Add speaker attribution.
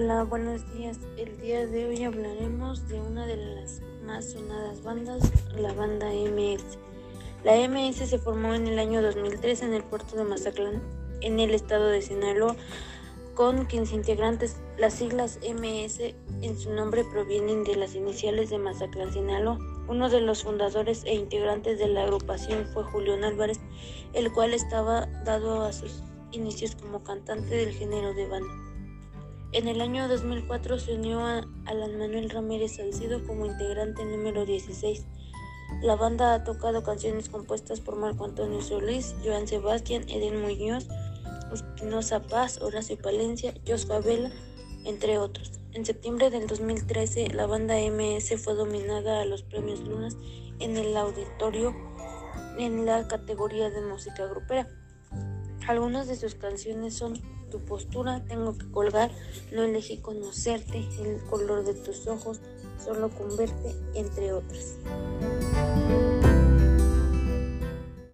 Speaker 1: Hola, buenos días. El día de hoy hablaremos de una de las más sonadas bandas, la banda MS. La MS se formó en el año 2003 en el puerto de Mazatlán, en el estado de Sinaloa, con 15 integrantes. Las siglas MS en su nombre provienen de las iniciales de Mazatlán, Sinaloa. Uno de los fundadores e integrantes de la agrupación fue Julián Álvarez, el cual estaba dado a sus inicios como cantante del género de banda. En el año 2004 se unió a Alan Manuel Ramírez Salcido como integrante número 16. La banda ha tocado canciones compuestas por Marco Antonio Solís, Joan Sebastián, Eden Muñoz, Espinosa Paz, Horacio Palencia, Jos Vela, entre otros. En septiembre del 2013, la banda MS fue dominada a los premios Lunas en el auditorio en la categoría de música grupera. Algunas de sus canciones son Tu postura, Tengo que colgar, No elegí conocerte, El color de tus ojos, Solo con verte, entre otras.